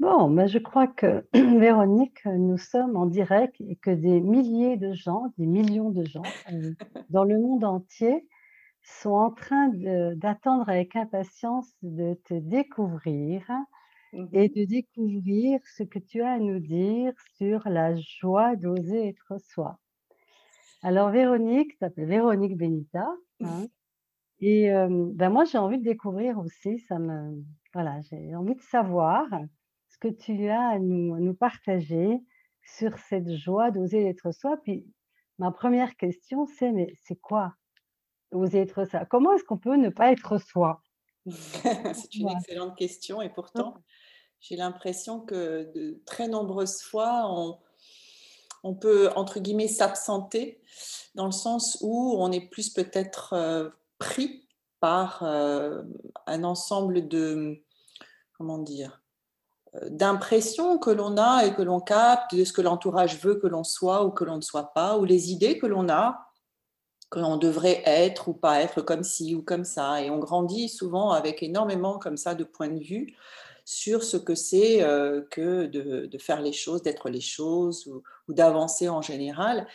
Bon, mais je crois que Véronique, nous sommes en direct et que des milliers de gens, des millions de gens, heu, dans le monde entier sont en train d'attendre avec impatience de te découvrir Mmh et de découvrir ce que tu as à nous dire sur la joie d'oser être soi. Alors Véronique, tu t'appelles Véronique Benita, hein et hem, bah, moi j'ai envie de découvrir aussi, ça me voilà, j'ai envie de savoir que tu as à nous à nous partager sur cette joie d'oser être soi. Puis ma première question, c'est mais c'est quoi oser être soi? Comment est-ce qu'on peut ne pas être soi? C'est une excellente question et pourtant, j'ai l'impression que de très nombreuses fois, on on peut, entre guillemets, «s'absenter» dans le sens où on est plus peut-être, heu, pris par, heu, un ensemble de, comment dire? Heu, d'impressions que l'on a et que l'on capte, de ce que l'entourage veut que l'on soit ou que l'on ne soit pas, ou les idées que l'on a, que l'on devrait être ou pas être, comme ci ou comme ça et on grandit souvent avec énormément comme ça de points de vue sur ce que c'est, heu, que de faire les choses, d'être les choses ou ou d'avancer en général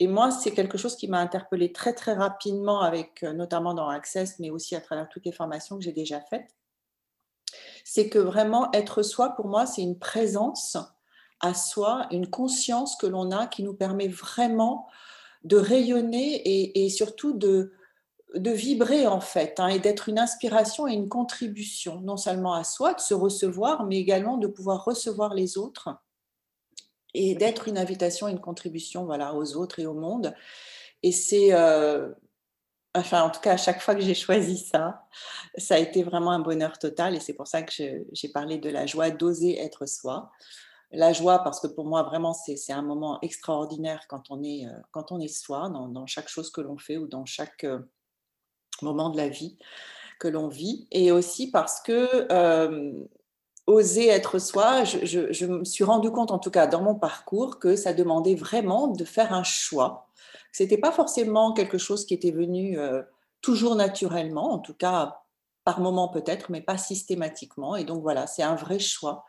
et moi, c'est quelque chose qui m'a interpellée très, très rapidement avec, heu, notamment dans Access, mais aussi à travers toutes les formations que j'ai déjà faites. C'est que vraiment être soi, pour moi, c'est une présence à soi, une conscience que l'on a qui nous permet vraiment de rayonner et surtout de vibrer en fait, hein et d'être une inspiration et une contribution, non seulement à soi, de se recevoir, mais également de pouvoir recevoir les autres et d'être une invitation et une contribution, voilà, aux autres et au monde. Et c'est, heu, enfin, en tout cas, à chaque fois que j'ai choisi ça, ça a été vraiment un bonheur total et c'est pour ça que j'ai parlé de la joie d'oser être soi. La joie parce que pour moi vraiment c'est un moment extraordinaire quand on est, heu, quand on est soi dans chaque chose que l'on fait ou dans chaque, heu, moment de la vie que l'on vit et aussi parce que, hem, oser être soi, je je me suis rendu compte en tout cas dans mon parcours que ça demandait vraiment de faire un choix. C'était pas forcément quelque chose qui était venu, heu, toujours naturellement, en tout cas par moments peut-être, mais pas systématiquement et donc voilà, c'est un vrai choix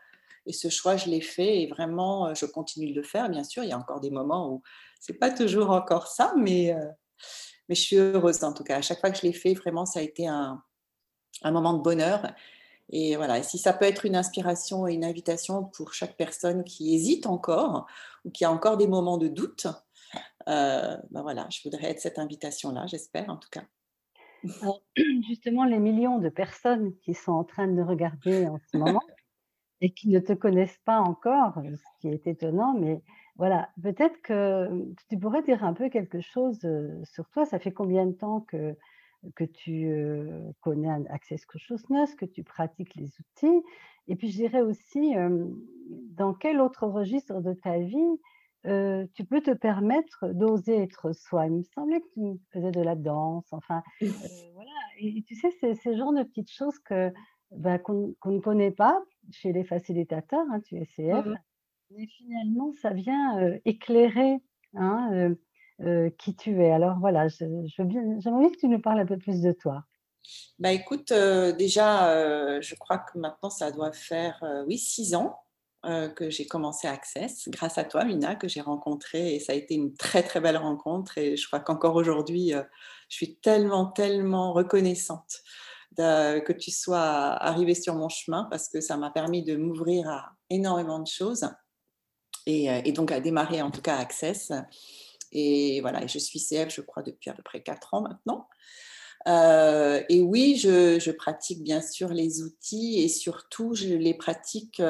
et ce choix je l'ai fait et vraiment, heu, je continue de le faire bien sûr. Il y a encore des moments où c'est pas toujours encore ça, mais heu, mais je suis heureuse en tout cas. À chaque fois que je l'ai fait, vraiment ça a été un un moment de bonheur et voilà et si ça peut être une inspiration et une invitation pour chaque personne qui hésite encore ou qui a encore des moments de doute, bah, voilà, je voudrais être cette invitation-là, j'espère en tout cas. Justement, les millions de personnes qui sont en train de regarder en ce moment et qui ne te connaissent pas encore, ce qui est étonnant, mais voilà, peut-être que, tu pourrais dire un peu quelque chose, heu, sur toi. Ça fait combien de temps que que tu, heu, connais Access Consciousness, que tu pratiques les outils? Et puis je dirais aussi, dans quel autre registre de ta vie, tu peux te permettre d'oser être soi? Il me semblait que tu faisais de la danse, enfin, voilà et et tu sais, c'est le genre de petites choses que, bah, qu'on ne connaît pas chez les facilitateurs, hein, tu es CF, Mmh mais finalement ça vient, éclairer, hein, qui tu es. Alors voilà, je je j'aimerais bien que tu nous parles un peu plus de toi. Bah, écoute, déjà, je crois que maintenant ça doit faire, oui 6 ans, heu, que j'ai commencé Access grâce à toi Mina que j'ai rencontré et ça a été une très, très belle rencontre et je crois qu'encore aujourd'hui, heu, je suis tellement, tellement reconnaissante que tu sois arrivée sur mon chemin parce que ça m'a permis de m'ouvrir à énormément de choses et et donc à démarrer en tout cas Access et voilà je suis CF je crois depuis à peu près 4 ans maintenant. Et oui, je pratique bien sûr les outils et surtout je les pratique,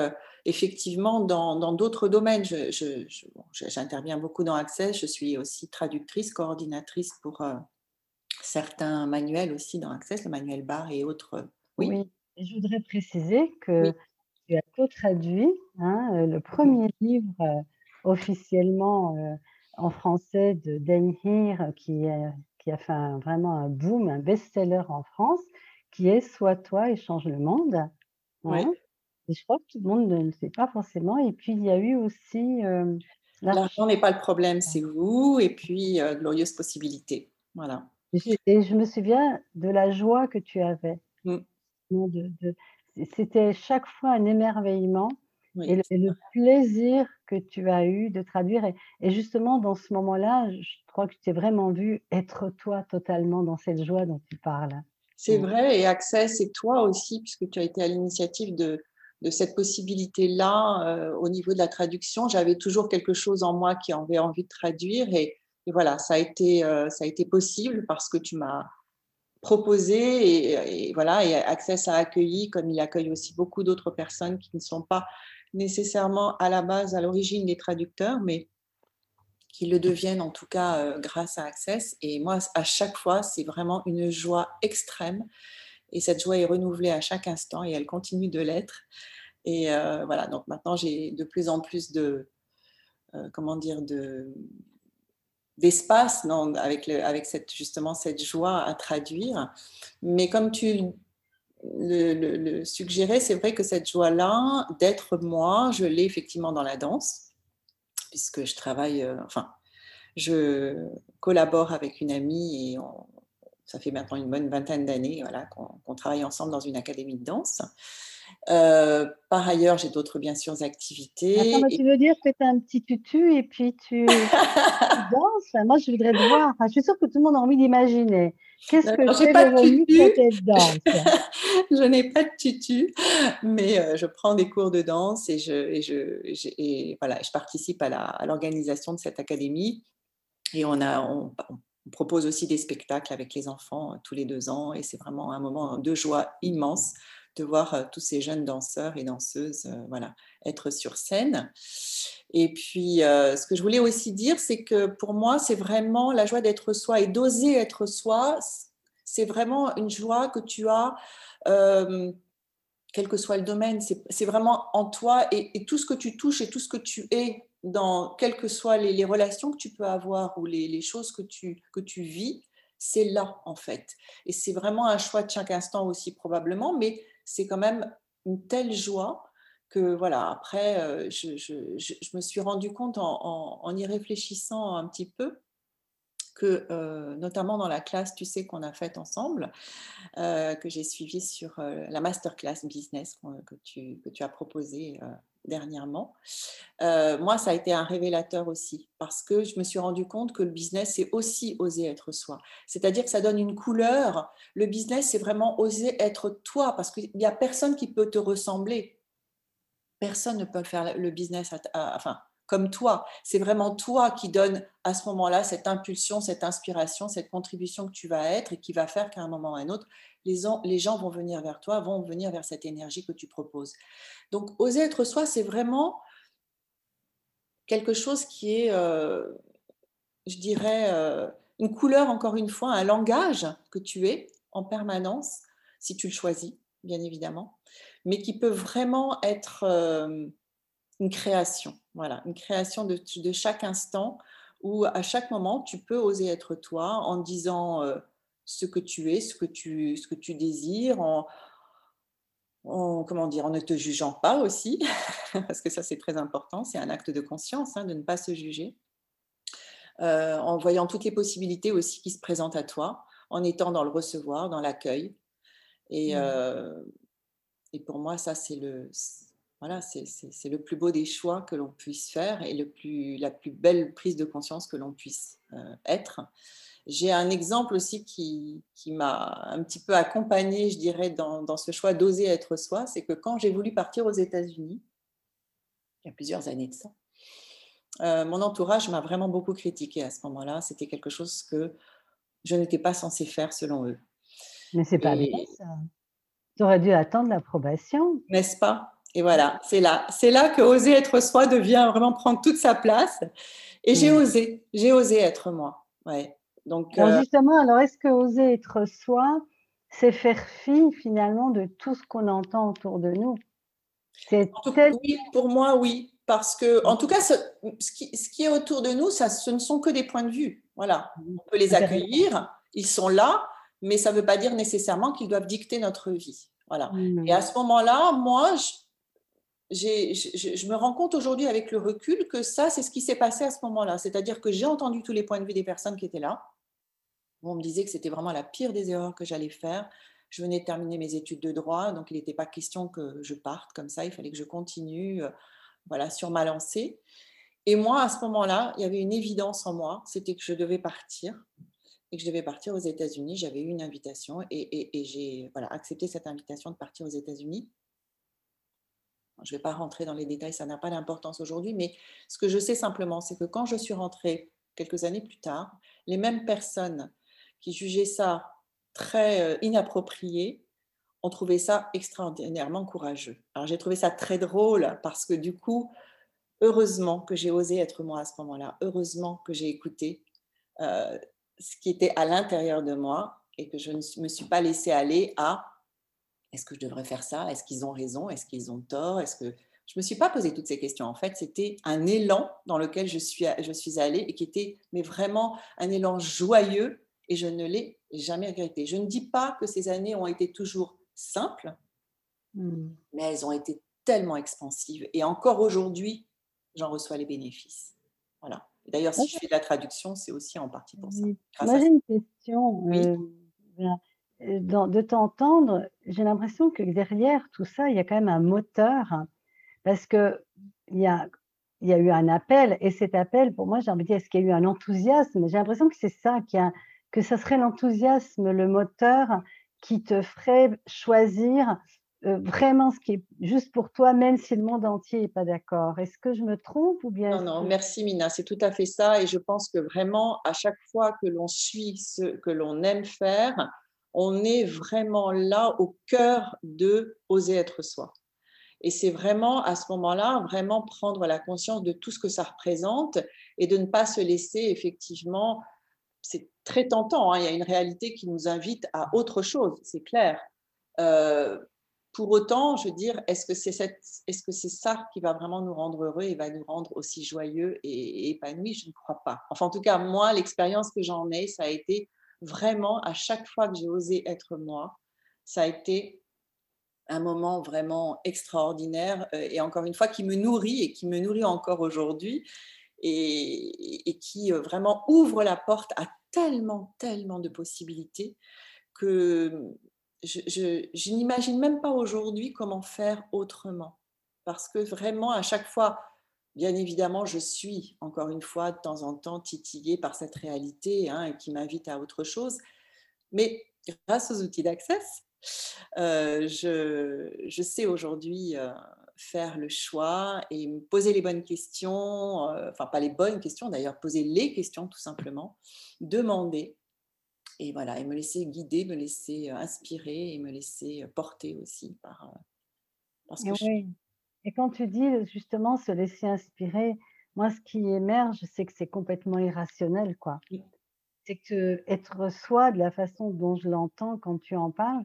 effectivement dans d'autres domaines. J'interviens beaucoup dans Access, je suis aussi traductrice, coordinatrice pour, heu, certains manuels aussi dans Access, le manuel barre et autres, oui, Oui. Et je voudrais préciser que oui, tu as cotraduit, hein, heu, le premier livre, heu, officiellement, en français de Dain Heer qui, qui a fait un vraiment un boom, un best-seller en France, qui est «Sois toi et change le monde», oui. hein et je crois que tout le monde ne le sait pas forcément et puis il y a eu aussi, hem, L'argent n'est pas le problème, c'est vous et puis, heu, glorieuses possibilités. Voilà. et je et me souviens de la joie que tu avais. Non, de de c c'était chaque fois un émerveillement et, le, plaisir que tu as eu de traduire. Et, justement, dans ce moment-là, je crois que tu t'es vraiment vu être toi totalement dans cette joie dont tu parles. C'est vrai, et Access, c'est toi aussi, puisque tu as été à l'initiative de, de cette possibilité-là euh, au niveau de la traduction. J'avais toujours quelque chose en moi qui avait envie de traduire, et, voilà, ça a, été, euh, ça a été possible parce que tu m'as proposé, et, voilà, et Access a accueilli, comme il accueille aussi beaucoup d'autres personnes qui ne sont pas nécessairement à la base, à l'origine des traducteurs, mais qui le deviennent en tout cas euh, grâce à Access. Et moi, à chaque fois, c'est vraiment une joie extrême. Et cette joie est renouvelée à chaque instant et elle continue de l'être. Et euh, voilà, donc maintenant, j'ai de plus en plus de, euh, comment dire, de, d'espace avec, le, avec cette, justement cette joie à traduire. Mais comme tu le, suggérais, c'est vrai que cette joie-là, d'être moi, je l'ai effectivement dans la danse puisque je travaille, euh, enfin, je collabore avec une amie et ça fait maintenant une bonne vingtaine d'années voilà, qu'on travaille ensemble dans une académie de danse. Euh, par ailleurs, j'ai d'autres, bien sûr, activités. Attends, tu veux dire que tu as un petit tutu et puis tu, danses? Moi, je voudrais te voir. je suis sûre que tout le monde a envie d'imaginer. Qu'est-ce que c'est de danse? Je n'ai pas de tutu, mais euh, je prends des cours de danse et je, et je, et voilà, je participe à l'organisation de cette académie. Et on, a, on, on propose aussi des spectacles avec les enfants euh, tous les deux ans et c'est vraiment un moment de joie immense de voir euh, tous ces jeunes danseurs et danseuses euh, voilà, être sur scène. Et puis, ce que je voulais aussi dire, c'est que pour moi, c'est vraiment la joie d'être soi et d'oser être soi. C'est vraiment une joie que tu as, quel que soit le domaine. C'est vraiment en toi et, tout ce que tu touches et tout ce que tu es dans quelles que soient les, relations que tu peux avoir ou les, choses que tu, que tu vis, c'est là en fait. Et c'est vraiment un choix de chaque instant aussi probablement, mais c'est quand même une telle joie que voilà, après, euh, je, me suis rendu compte en, y réfléchissant un petit peu que, euh, notamment dans la classe, tu sais, qu'on a faite ensemble, euh, que j'ai suivie sur la masterclass business que tu, que tu as proposée dernièrement. Euh, moi, ça a été un révélateur aussi, parce que je me suis rendu compte que le business, c'est aussi oser être soi. C'est-à-dire que ça donne une couleur. Le business, c'est vraiment oser être toi, parce qu'il n'y a personne qui peut te ressembler. Personne ne peut faire le business, enfin, comme toi. C'est vraiment toi qui donne à ce moment-là cette impulsion, cette inspiration, cette contribution que tu vas être et qui va faire qu'à un moment ou à un autre, les, gens vont venir vers toi, vont venir vers cette énergie que tu proposes. Donc, oser être soi, c'est vraiment quelque chose qui est, euh, je dirais, euh, une couleur, encore une fois, un langage que tu es en permanence, si tu le choisis, bien évidemment, mais qui peut vraiment être euh, une création. Voilà, une création de, chaque instant où à chaque moment, tu peux oser être toi en disant euh, ce que tu es, ce que tu, ce que tu désires, en, comment dire, en ne te jugeant pas aussi, parce que ça c'est très important, c'est un acte de conscience hein, de ne pas se juger, euh, en voyant toutes les possibilités aussi qui se présentent à toi, en étant dans le recevoir, dans l'accueil. Et, mmh. euh, et pour moi, ça c'est le, voilà, c'est le plus beau des choix que l'on puisse faire et le plus, la plus belle prise de conscience que l'on puisse euh, être. J'ai un exemple aussi qui, qui m'a un petit peu accompagné, je dirais, dans, dans ce choix d'oser être soi. C'est que quand j'ai voulu partir aux États-Unis, il y a plusieurs années de ça, euh, mon entourage m'a vraiment beaucoup critiqué à ce moment-là. C'était quelque chose que je n'étais pas censée faire selon eux. Mais c'est pas bien ça. Tu aurais dû attendre l'approbation. N'est-ce pas? Et voilà, c'est là. C'est là que oser être soi devient vraiment prendre toute sa place. Et j'ai mmh. osé, j'ai osé être moi. Ouais. Donc, alors euh justement, alors est-ce que oser être soi, c'est faire fi finalement de tout ce qu'on entend autour de nous? C'est Oui, pour moi, oui. Parce que, en tout cas, ce, qui, ce, qui, est autour de nous, ça, ce ne sont que des points de vue. Voilà. Mmh. On peut les accueillir, ils sont là, mais ça ne veut pas dire nécessairement qu'ils doivent dicter notre vie. Voilà. Mmh. Et à ce moment-là, moi, je, je, me rends compte aujourd'hui avec le recul que ça, c'est ce qui s'est passé à ce moment-là. C'est-à-dire que j'ai entendu tous les points de vue des personnes qui étaient là. On me disait que c'était vraiment la pire des erreurs que j'allais faire Je venais de terminer mes études de droit, donc il n'était pas question que je parte comme ça. Il fallait que je continue, voilà, sur ma lancée. Et moi, à ce moment-là, il y avait une évidence en moi, c'était que je devais partir et que je devais partir aux États-Unis. J'avais eu une invitation et, j'ai voilà, accepté cette invitation de partir aux États-Unis. Je ne vais pas rentrer dans les détails, ça n'a pas d'importance aujourd'hui, mais ce que je sais simplement, c'est que quand je suis rentrée quelques années plus tard, les mêmes personnes qui jugeaient ça très euh, inapproprié ont trouvé ça extraordinairement courageux. Alors j'ai trouvé ça très drôle parce que du coup, heureusement que j'ai osé être moi à ce moment-là, heureusement que j'ai écouté euh, ce qui était à l'intérieur de moi et que je ne me suis pas laissée aller à est-ce que je devrais faire ça? Est-ce qu'ils ont raison? Est-ce qu'ils ont tort? Est-ce que je me suis pas posé toutes ces questions. En fait, c'était un élan dans lequel je suis, je suis allée et qui était mais vraiment un élan joyeux et je ne l'ai jamais regretté. Je ne dis pas que ces années ont été toujours simples, mmh. mais elles ont été tellement expansives et encore aujourd'hui, j'en reçois les bénéfices. Voilà. D'ailleurs, si je fais de la traduction, c'est aussi en partie pour ça. Moi, j'ai une question. Euh, de t'entendre, j'ai l'impression que derrière tout ça, il y a quand même un moteur, parce qu'il y a, y a eu un appel, et cet appel, pour moi, j'ai envie de dire, est-ce qu'il y a eu un enthousiasme? J'ai l'impression que c'est ça, que ça serait l'enthousiasme, le moteur qui te ferait choisir euh, vraiment ce qui est juste pour toi, même si le monde entier n'est pas d'accord. Est-ce que je me trompe ou bien Non, non, merci Mina, c'est tout à fait ça. Et je pense que vraiment, à chaque fois que l'on suit ce que l'on aime faire, on est vraiment là au cœur de oser être soi. Et c'est vraiment à ce moment-là, vraiment prendre la conscience de tout ce que ça représente et de ne pas se laisser effectivement, c'est très tentant, hein, il y a une réalité qui nous invite à autre chose, c'est clair. Euh, pour autant, je veux dire, est-ce que c'est est -ce c'est ça qui va vraiment nous rendre heureux et va nous rendre aussi joyeux et, épanouis? Je ne crois pas. Enfin, en tout cas, moi, l'expérience que j'en ai, ça a été vraiment, à chaque fois que j'ai osé être moi, ça a été un moment vraiment extraordinaire euh, et encore une fois qui me nourrit et qui me nourrit encore aujourd'hui et, qui euh, vraiment ouvre la porte à tellement, tellement de possibilités que je, n'imagine même pas aujourd'hui comment faire autrement. Parce que vraiment, à chaque fois, bien évidemment, je suis, encore une fois, de temps en temps, titillée par cette réalité hein, qui m'invite à autre chose. Mais grâce aux outils d'Access, euh, je, sais aujourd'hui euh, faire le choix et me poser les bonnes questions, euh, enfin pas les bonnes questions d'ailleurs, poser les questions tout simplement, demander et voilà, et me laisser guider, me laisser inspirer et me laisser porter aussi par, parce que et, et quand tu dis justement se laisser inspirer, moi ce qui émerge, c'est que c'est complètement irrationnel, quoi. C'est que être soi de la façon dont je l'entends quand tu en parles,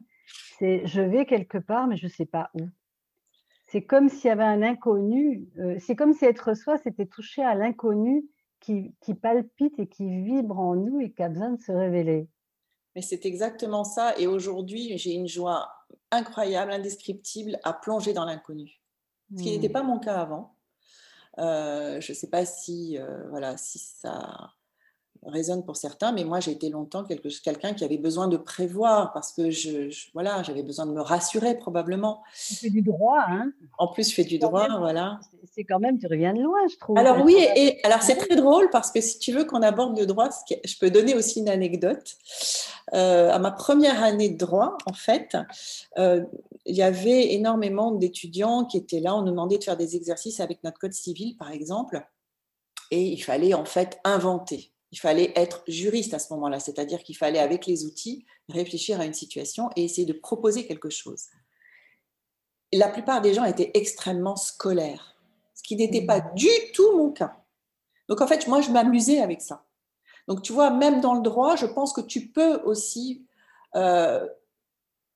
c'est je vais quelque part, mais je ne sais pas où. C'est comme s'il y avait un inconnu, c'est comme si être soi, c'était toucher à l'inconnu qui, qui palpite et qui vibre en nous et qui a besoin de se révéler. Mais c'est exactement ça. Et aujourd'hui, j'ai une joie incroyable, indescriptible à plonger dans l'inconnu. Ce qui n'était pas mon cas avant. Euh, je ne sais pas si, euh, voilà, si ça résonne pour certains, mais moi j'ai été longtemps quelqu'un qui avait besoin de prévoir parce que je, voilà, j'avais besoin de me rassurer probablement. Tu fais du droit, hein En plus, je fais du droit, voilà. C'est quand même, tu reviens de loin, je trouve. Alors oui, et, alors c'est très drôle parce que si tu veux qu'on aborde le droit, je peux donner aussi une anecdote. Euh, à ma première année de droit, en fait, euh, il y avait énormément d'étudiants qui étaient là. On nous demandait de faire des exercices avec notre code civil, par exemple, et il fallait en fait inventer il fallait être juriste à ce moment-là, c'est-à-dire qu'il fallait, avec les outils, réfléchir à une situation et essayer de proposer quelque chose. la plupart des gens étaient extrêmement scolaires, ce qui n'était pas mmh. du tout mon cas. Donc en fait, moi, je m'amusais avec ça. Donc tu vois, même dans le droit, je pense que tu peux aussi euh,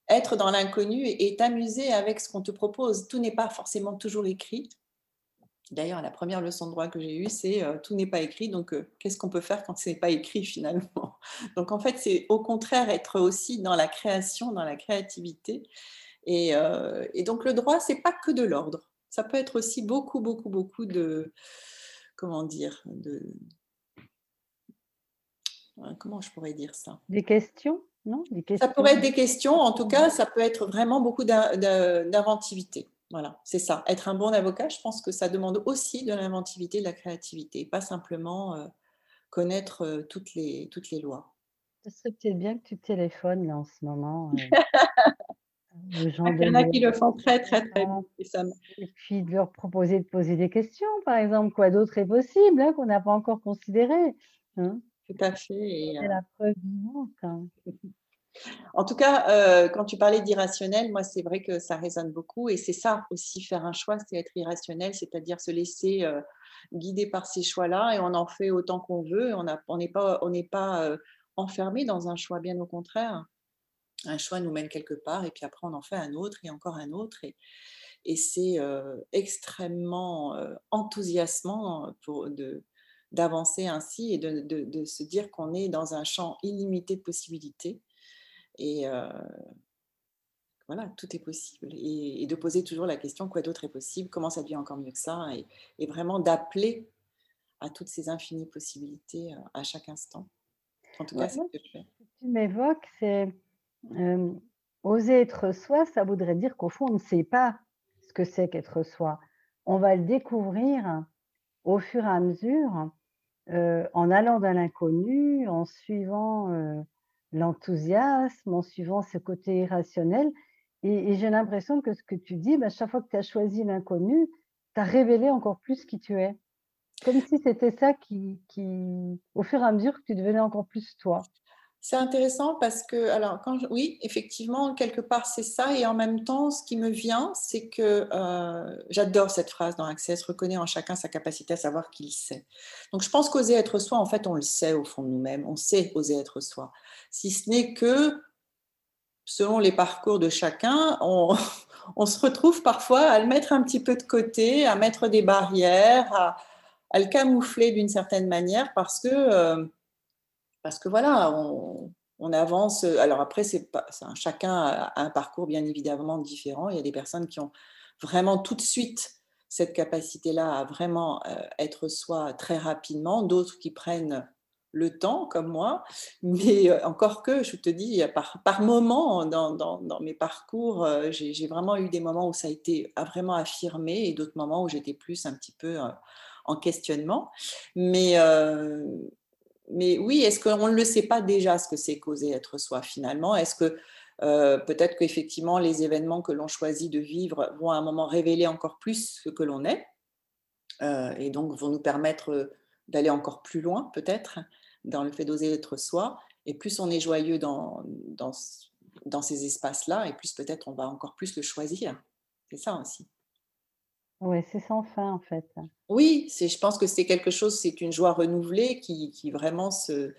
être dans l'inconnu et t'amuser avec ce qu'on te propose. Tout n'est pas forcément toujours écrit. D'ailleurs, la première leçon de droit que j'ai eue, c'est euh, tout n'est pas écrit, donc euh, qu'est-ce qu'on peut faire quand ce n'est pas écrit finalement? Donc en fait, c'est au contraire être aussi dans la création, dans la créativité. Et, euh, donc le droit, c'est pas que de l'ordre. Ça peut être aussi beaucoup, beaucoup, beaucoup de, comment dire, de, comment je pourrais dire ça? Des questions? Non? Ça pourrait être des questions. En tout cas, ça peut être vraiment beaucoup d'inventivité. Voilà, c'est ça. Être un bon avocat, je pense que ça demande aussi de l'inventivité, de la créativité, pas simplement euh, connaître euh, toutes, les, toutes les lois. Ce serait peut-être bien que tu téléphones là en ce moment. Euh, Il y en a qui le font très, très, très bien. Et, puis de leur proposer de poser des questions, par exemple, quoi d'autre est possible hein, qu'on n'a pas encore considéré. Hein. Tout à fait. C'est la preuve vivante. Hein. En tout cas, euh, quand tu parlais d'irrationnel, moi, c'est vrai que ça résonne beaucoup. Et c'est ça aussi, faire un choix, c'est être irrationnel, c'est-à-dire se laisser euh, guider par ces choix-là et on en fait autant qu'on veut. On n'est pas, euh, enfermé dans un choix, bien au contraire. Un choix nous mène quelque part et puis après, on en fait un autre et encore un autre. Et, c'est extrêmement enthousiasmant de, d'avancer ainsi et de se dire qu'on est dans un champ illimité de possibilités et voilà, tout est possible. Et, de poser toujours la question quoi d'autre est possible, comment ça devient encore mieux que ça, et, vraiment d'appeler à toutes ces infinies possibilités à chaque instant. En tout cas, c'est ce que je fais. Ce que tu m'évoques, c'est oser être soi, ça voudrait dire qu'au fond, on ne sait pas ce que c'est qu'être soi. On va le découvrir au fur et à mesure, en allant dans l'inconnu, en suivant l'enthousiasme, en suivant ce côté irrationnel. Et, j'ai l'impression que ce que tu dis, bah, chaque fois que tu as choisi l'inconnu, tu as révélé encore plus qui tu es. Comme si c'était ça qui, qui, au fur et à mesure, que tu devenais encore plus toi. C'est intéressant parce que, alors, oui, effectivement, quelque part, c'est ça. Et en même temps, ce qui me vient, c'est que euh, j'adore cette phrase dans Access reconnaît en chacun sa capacité à savoir qu'il sait. Donc, je pense qu'oser être soi, en fait, on le sait au fond de nous-mêmes. On sait oser être soi. Si ce n'est que, selon les parcours de chacun, on, se retrouve parfois à le mettre un petit peu de côté, à mettre des barrières, à, à le camoufler d'une certaine manière parce que. Euh, parce que voilà, on, avance. Alors après, c'est pas, chacun a un parcours bien évidemment différent. Il y a des personnes qui ont vraiment tout de suite cette capacité-là à vraiment euh, être soi très rapidement, d'autres qui prennent le temps, comme moi, mais euh, encore que, je te dis, par, par moment dans, dans, mes parcours, euh, j'ai vraiment eu des moments où ça a été vraiment affirmé et d'autres moments où j'étais plus un petit peu en questionnement. Mais, mais oui, est-ce qu'on ne le sait pas déjà ce que c'est qu'oser être soi finalement? Est-ce que euh, peut-être qu'effectivement les événements que l'on choisit de vivre vont à un moment révéler encore plus ce que l'on est euh, et donc vont nous permettre d'aller encore plus loin peut-être dans le fait d'oser être soi? Et plus on est joyeux dans, dans ces espaces-là et plus peut-être on va encore plus le choisir. C'est ça aussi. Oui, c'est sans fin en fait. Oui, c'est, je pense que c'est quelque chose, c'est une joie renouvelée qui, qui vraiment se,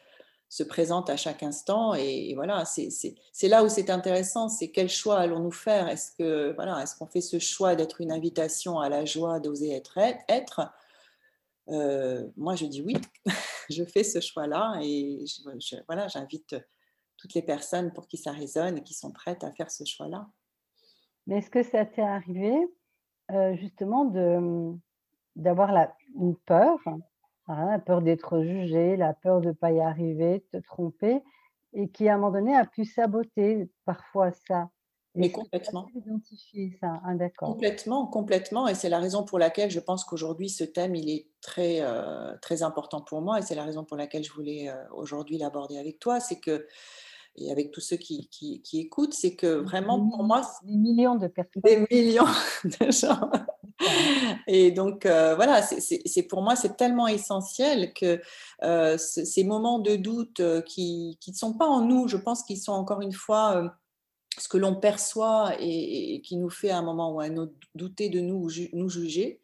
se, présente à chaque instant. Et, voilà, c'est, c'est, là où c'est intéressant, c'est quel choix allons-nous faire? Est-ce que voilà, est-ce qu'on fait ce choix d'être une invitation à la joie d'oser être être euh, Moi, je dis oui, je fais ce choix-là et voilà, j'invite toutes les personnes pour qui ça résonne et qui sont prêtes à faire ce choix-là. Mais est-ce que ça t'est arrivé euh, justement de, d'avoir la, une peur, hein, la peur d'être jugé, la peur de ne pas y arriver, de te tromper, et qui à un moment donné a pu saboter parfois ça. Mais complètement. Identifier ça, hein, d'accord? Complètement, complètement. Et c'est la raison pour laquelle je pense qu'aujourd'hui, ce thème, il est très, euh, très important pour moi. Et c'est la raison pour laquelle je voulais euh, aujourd'hui l'aborder avec toi. C'est que et avec tous ceux qui, qui, écoutent, c'est que vraiment pour moi... Des millions de personnes. Des millions de gens. Et donc euh, voilà, c'est pour moi, c'est tellement essentiel que euh, ces moments de doute euh, qui ne sont pas en nous, je pense qu'ils sont encore une fois ce que l'on perçoit et, qui nous fait à un moment ou à un autre douter de nous ou nous juger.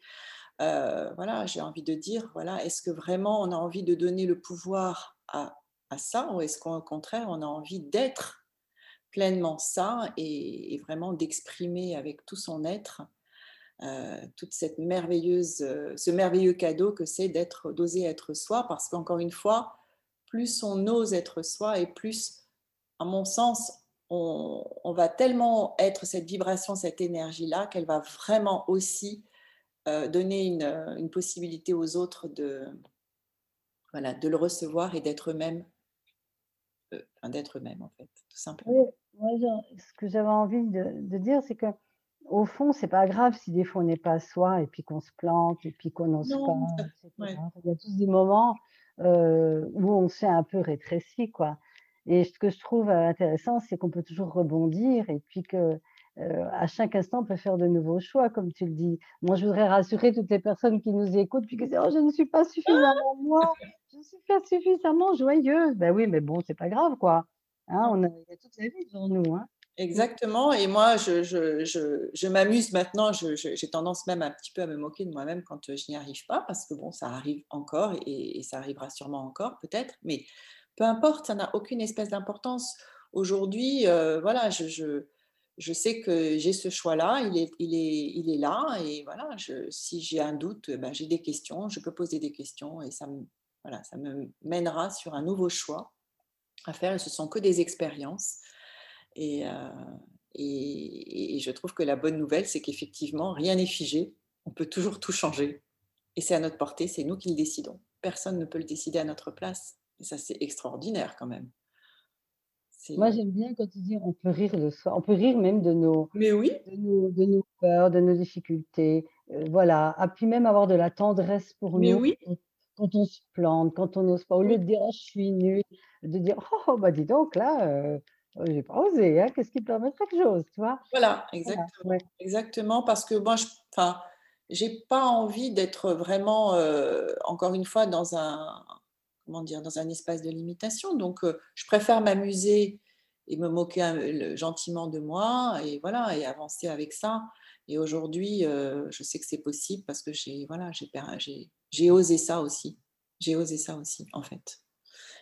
voilà, j'ai envie de dire, voilà, est-ce que vraiment on a envie de donner le pouvoir à à ça ou est-ce qu'au contraire, on a envie d'être pleinement ça et, vraiment d'exprimer avec tout son être euh, toute cette merveilleuse, euh, ce merveilleux cadeau que c'est d'être, d'oser être soi, parce qu'encore une fois, plus on ose être soi et plus, à mon sens, on, va tellement être cette vibration, cette énergie-là, qu'elle va vraiment aussi euh, donner une, une, possibilité aux autres de, voilà, de le recevoir et d'être eux-mêmes d'être eux-mêmes, en fait, tout simplement. Oui, ce que j'avais envie de, dire, c'est que au fond, c'est pas grave si des fois on n'est pas soi et puis qu'on se plante et puis qu'on n'ose pas. Il y a tous des moments euh, où on s'est un peu rétréci, quoi. Et ce que je trouve intéressant, c'est qu'on peut toujours rebondir et puis que euh, à chaque instant, on peut faire de nouveaux choix, comme tu le dis. Moi, je voudrais rassurer toutes les personnes qui nous écoutent, puis qui disent oh, je ne suis pas suffisamment moi, ne suis pas suffisamment joyeuse. Ben oui, mais bon, c'est pas grave, quoi. Hein, on a, il y a toute la vie devant nous. Hein. Exactement. Et moi, je, je, je, je m'amuse maintenant. J'ai tendance même un petit peu à me moquer de moi-même quand je n'y arrive pas, parce que bon, ça arrive encore et, et ça arrivera sûrement encore, peut-être. Mais peu importe, ça n'a aucune espèce d'importance. Aujourd'hui, euh, voilà, je, je sais que j'ai ce choix-là, il est, il, est, il est là, et voilà, je, si j'ai un doute, ben, j'ai des questions, je peux poser des questions, et ça me, voilà, ça me mènera sur un nouveau choix à faire, et ce sont que des expériences. Et, euh, et, et, je trouve que la bonne nouvelle, c'est qu'effectivement, rien n'est figé, on peut toujours tout changer, et c'est à notre portée, c'est nous qui le décidons. Personne ne peut le décider à notre place, et ça c'est extraordinaire quand même. Moi, j'aime bien quand tu dis on peut rire de soi, on peut rire même de nos, Mais oui. de nos, de nos peurs, de nos difficultés. Euh, voilà. Et puis même avoir de la tendresse pour Mais nous oui. Quand on se plante, quand on n'ose pas. Au lieu de dire oh, je suis nulle, de dire oh, bah dis donc là, euh, oh, j'ai pas osé, hein, qu'est-ce qui te permet quelque chose, tu vois? Voilà, exactement. Exactement, parce que moi, je, enfin, j'ai pas envie d'être vraiment, euh, encore une fois, dans un, dire, dans un espace de limitation. Donc, euh, je préfère m'amuser et me moquer gentiment de moi et voilà et avancer avec ça. Et aujourd'hui, euh, je sais que c'est possible parce que j'ai voilà, j'ai osé ça aussi. J'ai osé ça aussi en fait.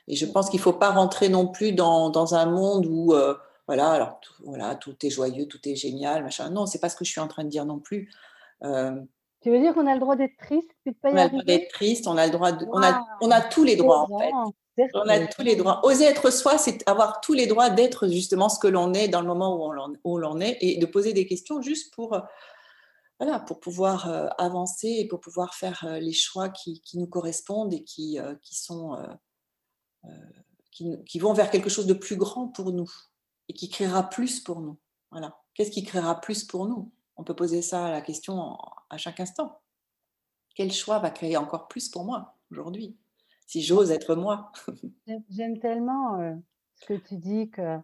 Et je pense qu'il ne faut pas rentrer non plus dans, un monde où euh, voilà, alors tout, voilà, tout est joyeux, tout est génial, machin. Non, c'est pas ce que je suis en train de dire non plus. Tu veux dire qu'on a le droit d'être triste puis de pas y On a le droit d'être triste, on a le droit de, on, a, on a tous les droits en fait. On a tous les droits. Oser être soi, c'est avoir tous les droits d'être justement ce que l'on est dans le moment où l'on est et de poser des questions juste pour, voilà, pour pouvoir euh, avancer et pour pouvoir faire euh, les choix qui, qui nous correspondent et qui, euh, qui sont, qui, qui, vont vers quelque chose de plus grand pour nous et qui créera plus pour nous. Voilà. Qu'est-ce qui créera plus pour nous? On peut poser ça la question à chaque instant. Quel choix va créer encore plus pour moi aujourd'hui? Si j'ose être moi. J'aime tellement euh, ce que tu dis que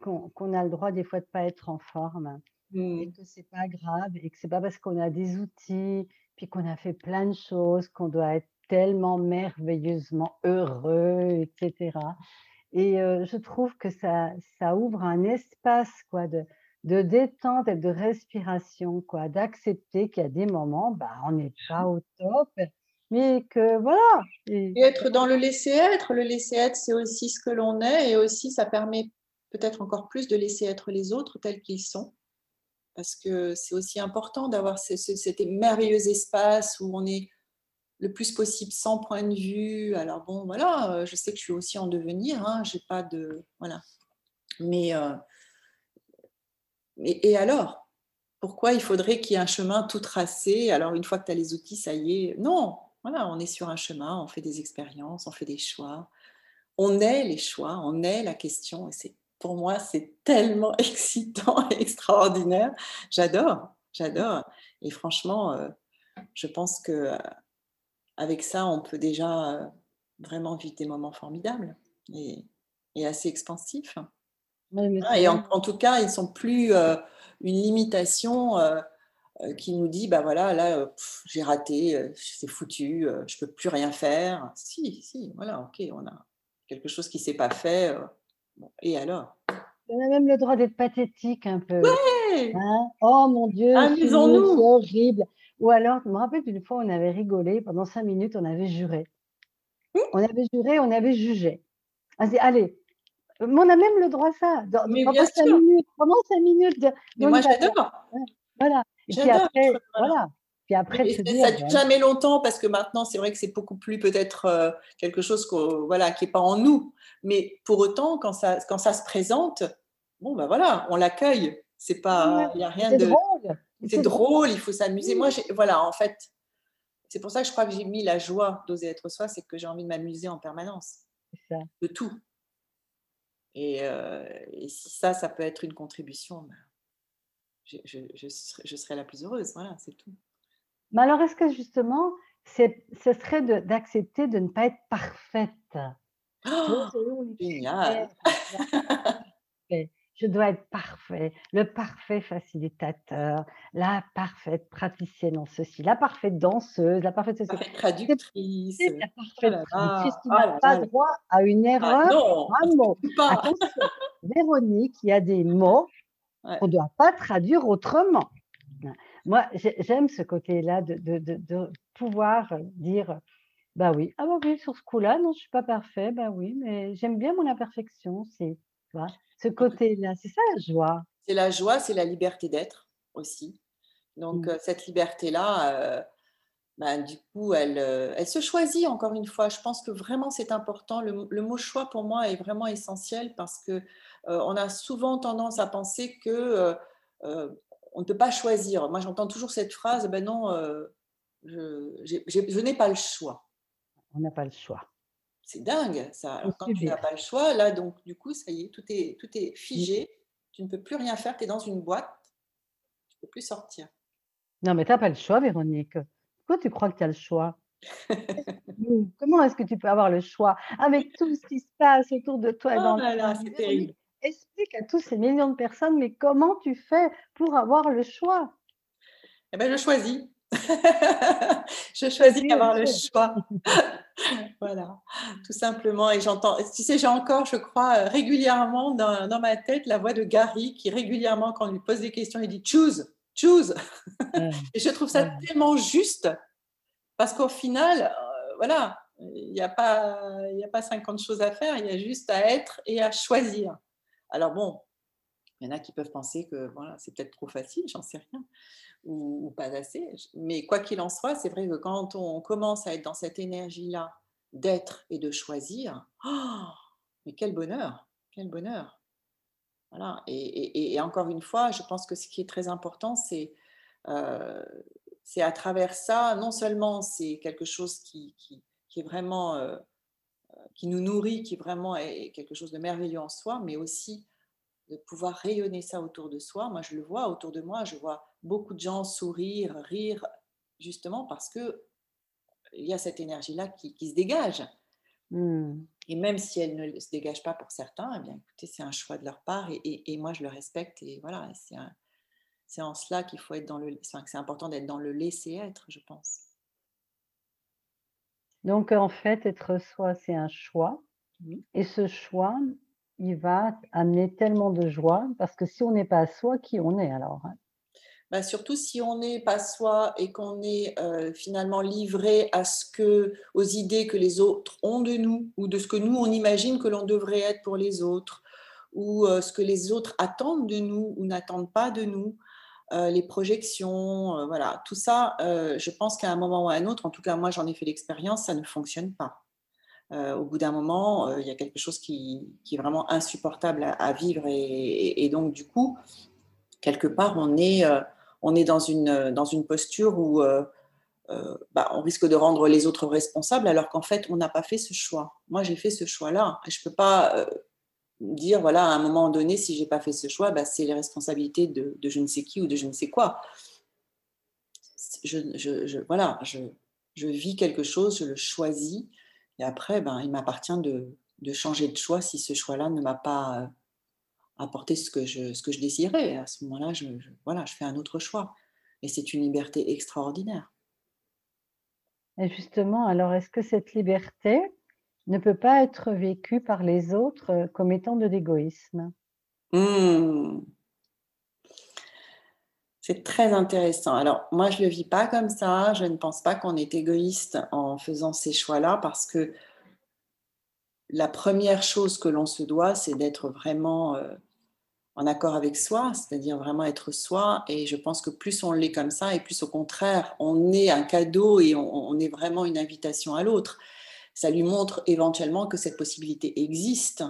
qu'on a le droit des fois de pas être en forme et mmh. que c'est pas grave et que c'est pas parce qu'on a des outils puis qu'on a fait plein de choses qu'on doit être tellement merveilleusement heureux, etc. Et euh, je trouve que ça, ça ouvre un espace quoi de, de détente et de respiration, quoi, d'accepter qu'il y a des moments, bah, on n'est pas au top, mais que voilà. Et, être dans le laisser-être, le laisser-être, c'est aussi ce que l'on est, et aussi ça permet peut-être encore plus de laisser être les autres tels qu'ils sont, parce que c'est aussi important d'avoir cet merveilleux espace où on est le plus possible sans point de vue. Alors bon, voilà, euh, je sais que je suis aussi en devenir, hein, j'ai pas de voilà, mais euh, et, alors Pourquoi il faudrait qu'il y ait un chemin tout tracé Alors, une fois que tu as les outils, ça y est? Non, voilà, on est sur un chemin, on fait des expériences, on fait des choix. On est les choix, on est la question. Et c'est pour moi, c'est tellement excitant et extraordinaire. J'adore, j'adore. Et franchement, euh, je pense que euh, avec ça, on peut déjà euh, vraiment vivre des moments formidables et, et assez expansifs. Ah, et en, tout cas, ils ne sont plus euh, une limitation euh, euh, qui nous dit, bah voilà, là, j'ai raté, c'est foutu, je ne peux plus rien faire. Si, si, voilà, ok, on a quelque chose qui ne s'est pas fait. et alors? On a même le droit d'être pathétique un peu. Ouais hein? Oh mon Dieu, c'est horrible. Ou alors, je me rappelle d'une fois, on avait rigolé, pendant cinq minutes, on avait juré. Mmh. On avait juré, on avait jugé. On dit, allez, mais on a même le droit à ça. Dans, mais pendant cinq minutes, pendant minutes. De, mais moi, j'adore. Voilà. Et puis après, voilà. Puis après, ça ne dure jamais longtemps parce que maintenant, c'est vrai que c'est beaucoup plus peut-être euh, quelque chose voilà, qui n'est pas en nous. Mais pour autant, quand ça, quand ça se présente, bon, ben voilà, on l'accueille. C'est pas, il n'y a rien de. Drôle. C'est drôle, il faut s'amuser. Moi, voilà, en fait, c'est pour ça que je crois que j'ai mis la joie d'oser être soi, c'est que j'ai envie de m'amuser en permanence. Ça. De tout Et, si ça, ça peut être une contribution, ben, je, je, je, serai, la plus heureuse. Voilà, c'est tout. Mais alors, est-ce que justement, ce serait d'accepter de, ne pas être parfaite? Oh, Génial je dois être parfait, le parfait facilitateur, la parfaite praticienne en ceci, la parfaite danseuse, la parfaite, traductrice, la parfaite traductrice qui n'a pas droit à une ah erreur, un mot. Véronique, il y a des mots qu'on ne doit pas traduire autrement. Moi, j'aime ce côté-là de, de, pouvoir dire, bah oui, ah bah oui, sur ce coup-là, non, je suis pas parfait, bah oui, mais j'aime bien mon imperfection, c'est, ce côté-là, c'est ça la joie. C'est la joie, c'est la liberté d'être aussi. Donc, mmh. cette liberté-là, ben, du coup, elle, elle se choisit encore une fois. Je pense que vraiment, c'est important. Le, mot choix, pour moi, est vraiment essentiel parce que on a souvent tendance à penser que on ne peut pas choisir. Moi, j'entends toujours cette phrase, ben non, je n'ai pas le choix. On n'a pas le choix c'est dingue ça. quand tu n'as pas le choix, là, donc du coup, ça y est, tout est, tout est mmh. figé. Tu ne peux plus rien faire, tu es dans une boîte, tu ne peux plus sortir. Non, mais tu n'as pas le choix, Véronique. Pourquoi tu crois que tu as le choix? Comment est-ce que tu peux avoir le choix? Avec tout ce qui se passe autour de toi oh là là, c'est terrible. Explique à tous ces millions de personnes, mais comment tu fais pour avoir le choix? Eh bien, je choisis. je choisis d'avoir le choix. voilà, tout simplement. Et j'entends, tu sais, j'ai encore, je crois, euh, régulièrement dans, ma tête la voix de Gary qui régulièrement, quand on lui pose des questions, il dit choose, choose. et je trouve ça tellement juste parce qu'au final, euh, voilà, il n'y a, pas, a pas 50 choses à faire, il y a juste à être et à choisir. Alors bon, il y en a qui peuvent penser que voilà, c'est peut-être trop facile, j'en sais rien ou, pas assez. Mais quoi qu'il en soit, c'est vrai que quand on commence à être dans cette énergie-là d'être et de choisir, oh, mais quel bonheur, quel bonheur. Voilà. Et, encore une fois, je pense que ce qui est très important, c'est euh, à travers ça, non seulement c'est quelque chose qui, qui, est vraiment, euh, qui nous nourrit, qui vraiment est quelque chose de merveilleux en soi, mais aussi de pouvoir rayonner ça autour de soi. Moi, je le vois autour de moi, je vois beaucoup de gens sourire, rire, justement parce que il y a cette énergie-là qui, se dégage. Mmh. Et même si elle ne se dégage pas pour certains, eh bien, écoutez, c'est un choix de leur part et, moi, je le respecte. Et voilà, c'est en cela qu'il faut être dans le. C'est important d'être dans le laisser être, je pense. Donc, en fait, être soi, c'est un choix. Et ce choix, il va amener tellement de joie parce que si on n'est pas soi, qui on est alors bah, surtout si on n'est pas soi et qu'on est euh, finalement livré à ce que, aux idées que les autres ont de nous ou de ce que nous on imagine que l'on devrait être pour les autres ou euh, ce que les autres attendent de nous ou n'attendent pas de nous, euh, les projections, voilà, tout ça, je pense qu'à un moment ou à un autre, en tout cas moi j'en ai fait l'expérience, ça ne fonctionne pas. Au bout d'un moment, il y a quelque chose qui, est vraiment insupportable à, vivre et, donc du coup, quelque part, on est on est dans une, dans une posture où euh, euh, bah, on risque de rendre les autres responsables alors qu'en fait, on n'a pas fait ce choix. Moi, j'ai fait ce choix-là. Je ne peux pas euh, dire, voilà, à un moment donné, si je n'ai pas fait ce choix, bah, c'est les responsabilités de, je ne sais qui ou de je ne sais quoi. Je, voilà, je, vis quelque chose, je le choisis, et après, ben, il m'appartient de, de, changer de choix si ce choix-là ne m'a pas apporter ce que je, ce que je désirais. à ce moment-là, je, voilà, je fais un autre choix. Et c'est une liberté extraordinaire. Et justement, alors est-ce que cette liberté ne peut pas être vécue par les autres euh, comme étant de l'égoïsme? Mmh. C'est très intéressant. Alors, moi, je ne le vis pas comme ça. Je ne pense pas qu'on est égoïste en faisant ces choix-là parce que la première chose que l'on se doit, c'est d'être vraiment euh, en accord avec soi, c'est-à-dire vraiment être soi. Et je pense que plus on l'est comme ça, et plus au contraire, on est un cadeau et on, est vraiment une invitation à l'autre. Ça lui montre éventuellement que cette possibilité existe.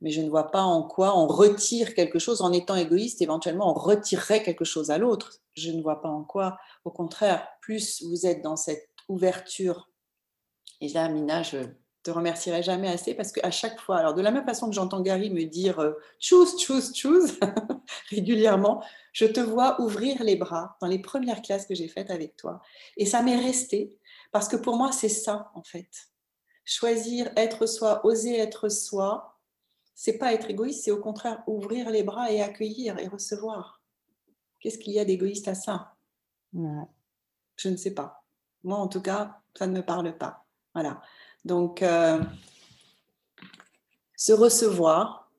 Mais je ne vois pas en quoi on retire quelque chose en étant égoïste. Éventuellement, on retirerait quelque chose à l'autre. Je ne vois pas en quoi. Au contraire, plus vous êtes dans cette ouverture. Et là, Mina, je, te remercierai jamais assez parce qu'à chaque fois, alors de la même façon que j'entends Gary me dire euh, choose, choose, choose régulièrement, je te vois ouvrir les bras dans les premières classes que j'ai faites avec toi. Et ça m'est resté parce que pour moi, c'est ça en fait. Choisir être soi, oser être soi, c'est pas être égoïste, c'est au contraire ouvrir les bras et accueillir et recevoir. Qu'est-ce qu'il y a d'égoïste à ça? Je ne sais pas. Moi, en tout cas, ça ne me parle pas. Voilà. Donc, euh, se recevoir,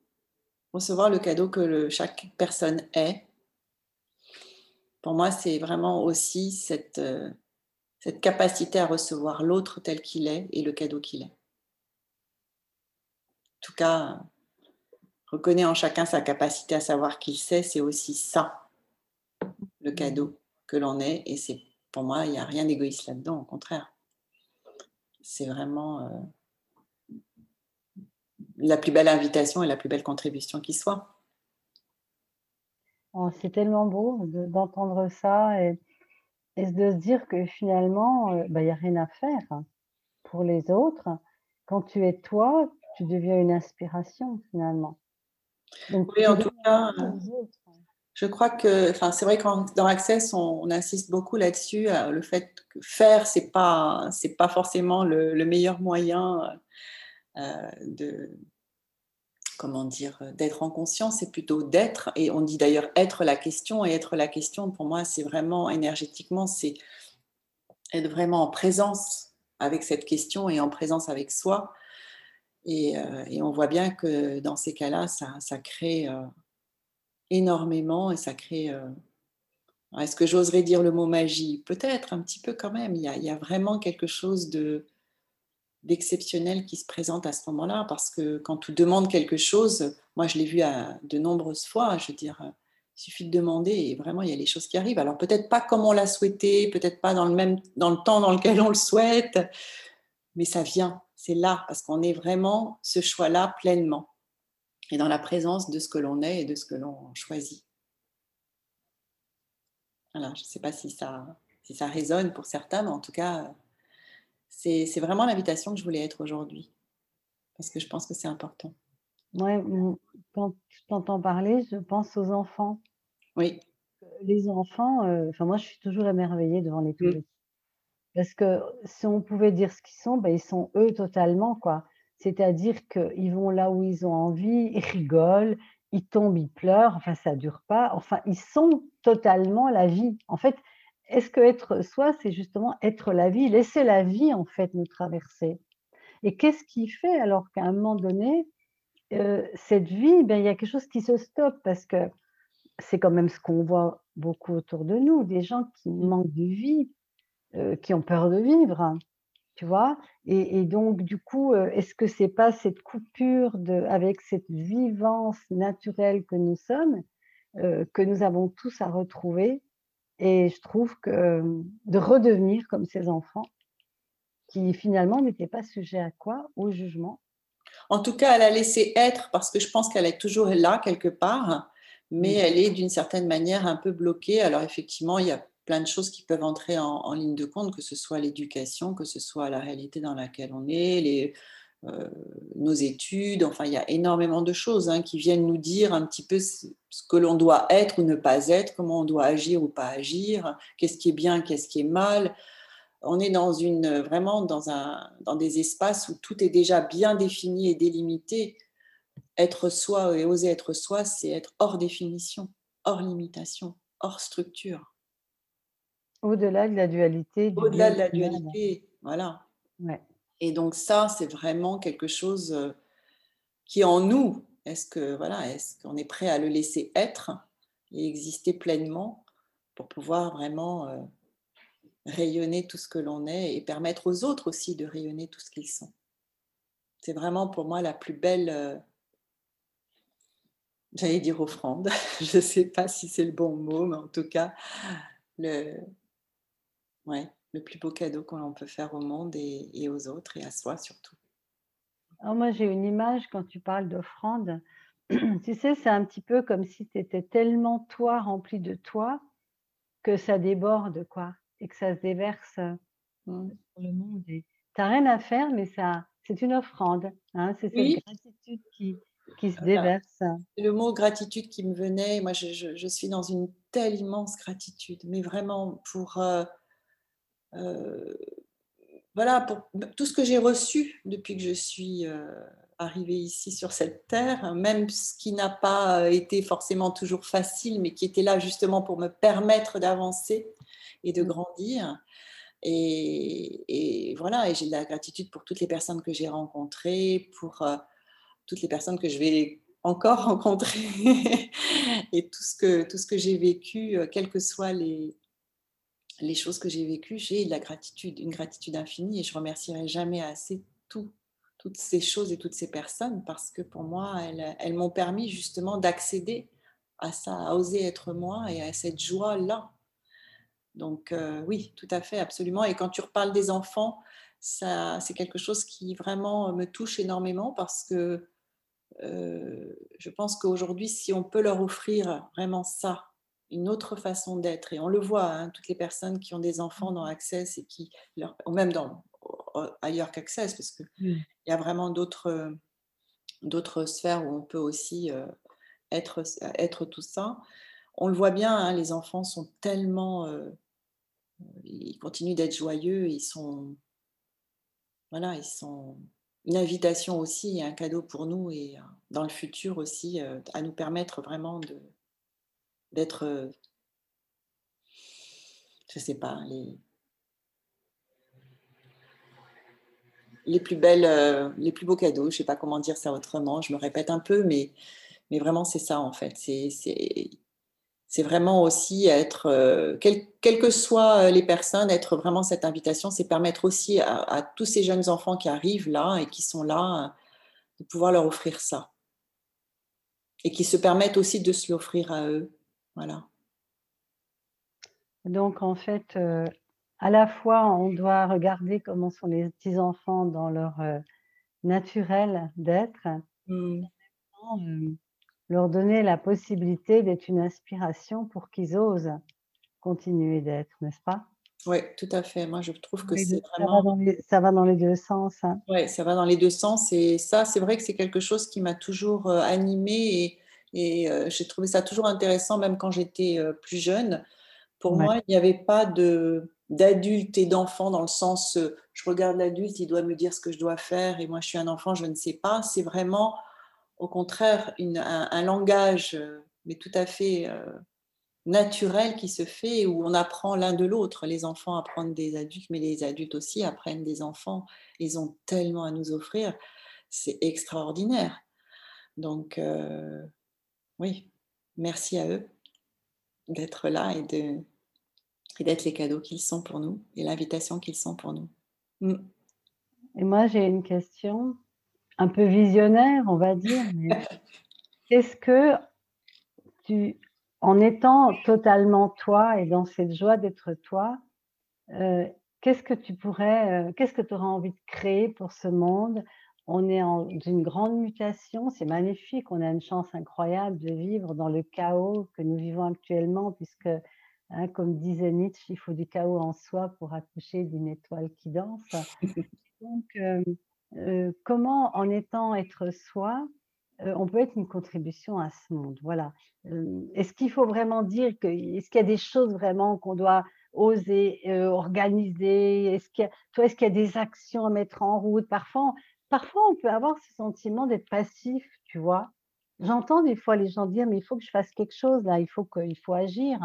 recevoir le cadeau que chaque personne est, pour moi, c'est vraiment aussi cette, euh, cette capacité à recevoir l'autre tel qu'il est et le cadeau qu'il est. En tout cas, reconnaît en chacun sa capacité à savoir qui sait, c'est aussi ça, le cadeau que l'on est. Et c'est pour moi, il n'y a rien d'égoïste là-dedans, au contraire c'est vraiment euh, la plus belle invitation et la plus belle contribution qui soit. Oh, c'est tellement beau d'entendre ça et, de se dire que finalement, euh, bah, il n'y a rien à faire pour les autres. Quand tu es toi, tu deviens une inspiration finalement. Oui, en tout cas, je crois que, enfin, c'est vrai que dans Access, on, insiste beaucoup là-dessus. Euh, le fait que faire, c'est pas, c'est pas forcément le, meilleur moyen euh, de, comment dire, d'être en conscience. C'est plutôt d'être. Et on dit d'ailleurs être la question. Et être la question, pour moi, c'est vraiment énergétiquement, c'est être vraiment en présence avec cette question et en présence avec soi. Et, euh, on voit bien que dans ces cas-là, ça, crée énormément et ça crée. Euh, est-ce que j'oserais dire le mot magie? Peut-être un petit peu quand même. Il y a, vraiment quelque chose de d'exceptionnel qui se présente à ce moment-là parce que quand tu demandes quelque chose, moi je l'ai vu de nombreuses fois, je veux dire, il suffit de demander et vraiment il y a les choses qui arrivent. Alors peut-être pas comme on l'a souhaité, peut-être pas dans le même dans le temps dans lequel on le souhaite, mais ça vient, c'est là parce qu'on est vraiment ce choix-là pleinement et dans la présence de ce que l'on est et de ce que l'on choisit. Voilà, je ne sais pas si ça, si ça résonne pour certains, mais en tout cas, c'est vraiment l'invitation que je voulais être aujourd'hui, parce que je pense que c'est important. Ouais, quand je t'entends parler, je pense aux enfants. Oui. Les enfants, euh, enfin moi je suis toujours émerveillée devant les mmh. petits. Parce que si on pouvait dire ce qu'ils sont, ben, ils sont eux totalement, quoi. C'est-à-dire qu'ils vont là où ils ont envie, ils rigolent, ils tombent, ils pleurent, enfin ça dure pas. Enfin, ils sont totalement la vie. En fait, est-ce que être soi, c'est justement être la vie, laisser la vie en fait nous traverser? Et qu'est-ce qui fait alors qu'à un moment donné, euh, cette vie, ben, il y a quelque chose qui se stoppe? Parce que c'est quand même ce qu'on voit beaucoup autour de nous, des gens qui manquent de vie, euh, qui ont peur de vivre tu vois? Et, donc, du coup, euh, est-ce que c'est pas cette coupure de, avec cette vivance naturelle que nous sommes, euh, que nous avons tous à retrouver Et je trouve que de redevenir comme ces enfants, qui finalement n'étaient pas sujets à quoi? Au jugement. En tout cas, elle a laissé être parce que je pense qu'elle est toujours là quelque part, mais elle est d'une certaine manière un peu bloquée. Alors effectivement, il y a plein de choses qui peuvent entrer en, ligne de compte, que ce soit l'éducation, que ce soit la réalité dans laquelle on est, les, euh, nos études, enfin il y a énormément de choses hein, qui viennent nous dire un petit peu ce, que l'on doit être ou ne pas être, comment on doit agir ou pas agir, qu'est-ce qui est bien, qu'est-ce qui est mal. On est dans une, vraiment dans, un, dans des espaces où tout est déjà bien défini et délimité. Être soi et oser être soi, c'est être hors définition, hors limitation, hors structure. Au-delà de la dualité. Au-delà de la dualité, voilà. Et donc ça, c'est vraiment quelque chose euh, qui est en nous. Est-ce que voilà, est-ce qu'on est prêt à le laisser être et exister pleinement pour pouvoir vraiment euh, rayonner tout ce que l'on est et permettre aux autres aussi de rayonner tout ce qu'ils sont? C'est vraiment pour moi la plus belle, euh, j'allais dire offrande, je ne sais pas si c'est le bon mot, mais en tout cas, le, Ouais, le plus beau cadeau qu'on peut faire au monde et, aux autres et à soi surtout. Alors moi, j'ai une image quand tu parles d'offrande. tu sais, c'est un petit peu comme si tu étais tellement toi, rempli de toi, que ça déborde, quoi, et que ça se déverse mmh. sur le monde. Tu as rien à faire, mais ça c'est une offrande, hein, c'est cette Oui. gratitude qui qui se déverse. C'est le mot gratitude qui me venait. Moi, je je je suis dans une telle immense gratitude, mais vraiment pour, heu heu, voilà, pour tout ce que j'ai reçu depuis que je suis, heu, arrivée ici sur cette terre, même ce qui n'a pas, été forcément toujours facile, mais qui était là justement pour me permettre d'avancer et de Mmh. grandir. Et et voilà et j'ai de la gratitude pour toutes les personnes que j'ai rencontrées, pour, toutes les personnes que je vais encore rencontrer et tout ce que tout ce que j'ai vécu, quelles que soient les les choses que j'ai vécues, j'ai de la gratitude, une gratitude infinie et je remercierai jamais assez tout toutes ces choses et toutes ces personnes parce que pour moi, elles, elles m'ont permis justement d'accéder à ça, à oser être moi et à cette joie-là. Donc heu, oui, tout à fait, absolument et quand tu reparles des enfants, ça c'est quelque chose qui vraiment me touche énormément parce que, heu, je pense qu'aujourd'hui, si on peut leur offrir vraiment ça, une autre façon d'être et on le voit, hein, toutes les personnes qui ont des enfants dans Access et qui leur ou même dans ailleurs qu'Access parce qu'il Mmh. y a vraiment d'autres, d'autres sphères où on peut aussi, heu, être être tout ça. On le voit bien, hein, les enfants sont tellement, ils continuent d'être joyeux, ils sont voilà, ils sont une invitation aussi et un cadeau pour nous et dans le futur aussi, à nous permettre vraiment de d'être, heu je sais pas, les plus belles, heu, les plus beaux cadeaux, je sais pas comment dire ça autrement, je me répète un peu, mais vraiment c'est ça en fait. C'est vraiment aussi être, quelles quelles que soient, les personnes, être vraiment cette invitation, c'est permettre aussi à à tous ces jeunes enfants qui arrivent là et qui sont là, de pouvoir leur offrir ça et qui se permettent aussi de se l'offrir à eux. Voilà. Donc en fait, heu, à la fois, on doit regarder comment sont les petits enfants dans leur, heu, naturel d'être, Mmh. hem, leur donner la possibilité d'être une inspiration pour qu'ils osent continuer d'être, n'est-ce pas? Ouais, tout à fait. Moi, je trouve que les 2 c'est ça va vraiment dans les ça va dans les 2 sens, hein. ouais, ça va dans les 2 sens et ça, c'est vrai que c'est quelque chose qui m'a toujours, animée et et heu, j'ai trouvé ça toujours intéressant même quand j'étais, heu, plus jeune. Pour Ouais. moi, il n'y avait pas de d'adulte et d'enfant dans le sens, heu, je regarde l'adulte, il doit me dire ce que je dois faire et moi je suis un enfant, je ne sais pas. C'est vraiment au contraire une un un langage, mais tout à fait, naturel qui se fait où on apprend l'un de l'autre. Les enfants apprennent des adultes, mais les adultes aussi apprennent des enfants. Ils ont tellement à nous offrir, c'est extraordinaire. Donc oui, merci à eux d'être là et de Et d'être les cadeaux qu'ils sont pour nous et l'invitation qu'ils sont pour nous. Mmh. Et moi, j'ai une question un peu visionnaire, on va dire, qu'est-ce que tu en étant totalement toi et dans cette joie d'être toi, heu, qu'est-ce que tu pourrais, heu, qu'est-ce que tu aurais envie de créer pour ce monde? On est en d'une grande mutation, c'est magnifique, on a une chance incroyable de vivre dans le chaos que nous vivons actuellement puisque, hein, comme disait Nietzsche: «Il faut du chaos en soi pour accoucher d'une étoile qui danse». Donc, hem, heu, comment en étant être soi, heu, on peut être une contribution à ce monde? Voilà. Est-ce qu'il faut vraiment dire que est-ce qu'il y a des choses vraiment qu'on doit oser, organiser? Est-ce qu'il y a toi, est-ce qu'il y a des actions à mettre en route? Parfois parfois on peut avoir ce sentiment d'être passif, tu vois? J'entends des fois les gens dire: «Mais il faut que je fasse quelque chose là, il faut que faut agir».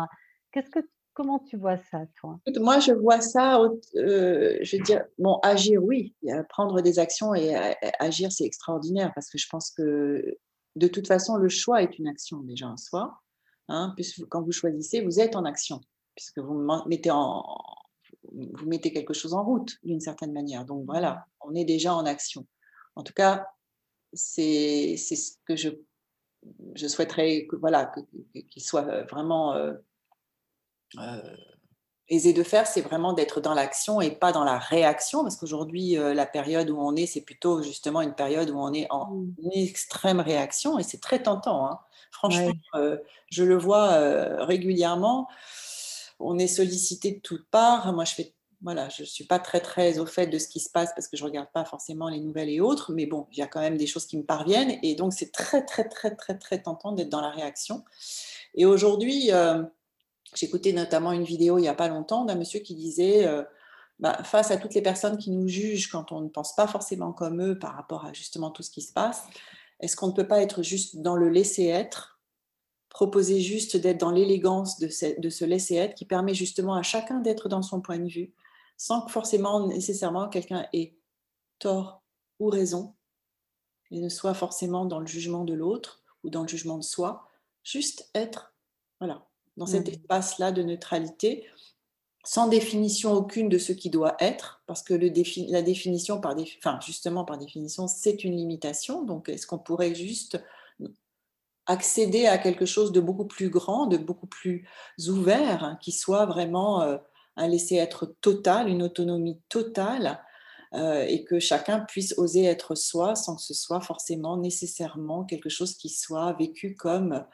Comment tu vois ça toi? Moi, je vois ça, heu, je veux dire, bon, agir, oui, prendre des actions et a agir, c'est extraordinaire parce que je pense que, de toute façon, le choix est une action déjà en soi, hein, puisque quand vous choisissez, vous êtes en action, puisque vous mettez en vous mettez quelque chose en route d'une certaine manière. Donc voilà, on est déjà en action. En tout cas, c'est c'est ce que je je souhaiterais que voilà, qu'il soit, heu, vraiment, heu heu, aisé de faire, c'est vraiment d'être dans l'action et pas dans la réaction. Parce qu'aujourd'hui, la période où on est, c'est plutôt justement une période où on est en Mmh. extrême réaction et c'est très tentant, hein. Franchement, Ouais. je le vois, régulièrement. On est sollicité de toutes parts. Moi, je fais voilà, je ne suis pas très très au fait de ce qui se passe parce que je ne regarde pas forcément les nouvelles et autres, mais bon, il y a quand même des choses qui me parviennent et donc c'est très très très très très tentant d'être dans la réaction. Et aujourd'hui, euh, j'écoutais notamment une vidéo il n'y a pas longtemps d'un monsieur qui disait euh, bah, face à toutes les personnes qui nous jugent quand on ne pense pas forcément comme eux par rapport à justement tout ce qui se passe, est-ce qu'on ne peut pas être juste dans le laisser être proposer juste d'être dans l'élégance de, de se laisser être qui permet justement à chacun d'être dans son point de vue sans que forcément nécessairement quelqu'un ait tort ou raison et ne soit forcément dans le jugement de l'autre ou dans le jugement de soi, juste être voilà, dans cet mmh. espace-là de neutralité, sans définition aucune de ce qui doit être, parce que le la définition, par enfin, justement par définition, c'est une limitation. Donc, est-ce qu'on pourrait juste accéder à quelque chose de beaucoup plus grand, de beaucoup plus ouvert, hein, qui soit vraiment euh, un laisser-être total, une autonomie totale, euh, et que chacun puisse oser être soi sans que ce soit forcément nécessairement quelque chose qui soit vécu comme,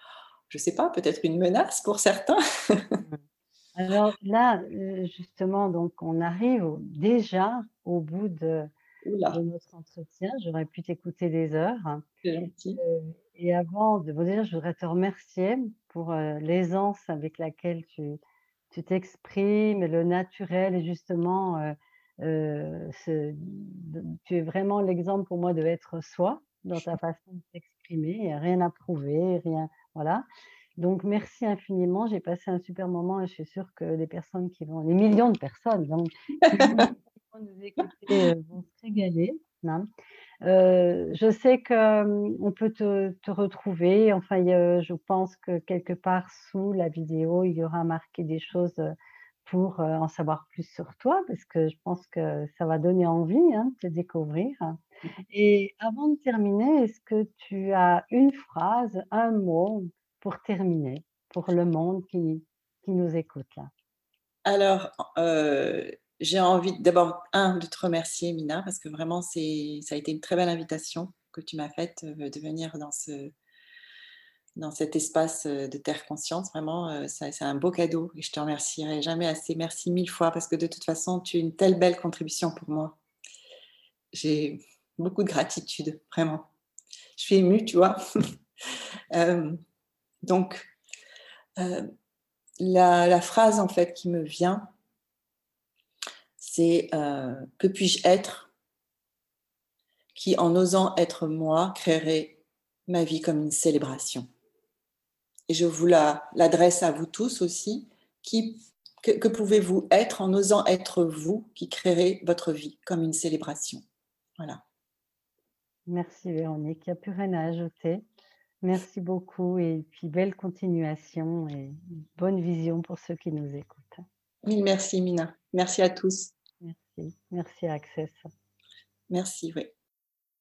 je ne sais pas, peut-être une menace pour certains. Alors là, euh, justement, donc on arrive déjà au bout de, notre entretien. J'aurais pu t'écouter des heures. C'est gentil. Euh, et avant de vous dire, je voudrais te remercier pour l'aisance avec laquelle tu, tu t'exprimes, le naturel et justement, euh, euh, tu es vraiment l'exemple pour moi de être soi dans ta façon de t'exprimer, rien à prouver, rien, voilà. Donc merci infiniment, j'ai passé un super moment et je suis sûre que les personnes qui vont, les millions de personnes donc, qui vont nous écouter euh, vont se régaler. Hein. Euh, je sais qu'on peut te, retrouver. Enfin, je pense que quelque part sous la vidéo, il y aura marqué des choses pour en savoir plus sur toi, parce que je pense que ça va donner envie hein, de te découvrir. Et avant de terminer, est-ce que tu as une phrase, un mot pour terminer, pour le monde qui, qui nous écoute là? Alors, j'ai envie d'abord, un, de te remercier, Mina, parce que vraiment, c'est, ça a été une très belle invitation que tu m'as faite euh, de venir dans, ce, dans cet espace euh, de Terre Conscience. Vraiment, euh, c'est un beau cadeau et je te remercierai jamais assez. Merci mille fois parce que de toute façon, tu es une telle belle contribution pour moi. J'ai beaucoup de gratitude, vraiment. Je suis émue, tu vois. donc, la, la, phrase en fait qui me vient, c'est euh, que puis-je être qui, en osant être moi, créerait ma vie comme une célébration. Et je vous l'adresse à vous tous aussi. Qui, que, pouvez-vous être en osant être vous qui créerez votre vie comme une célébration Voilà. Merci Véronique. Il n'y a plus rien à ajouter. Merci beaucoup et puis belle continuation et bonne vision pour ceux qui nous écoutent. merci Mina. Merci à tous. Merci. Merci Access. Merci, oui.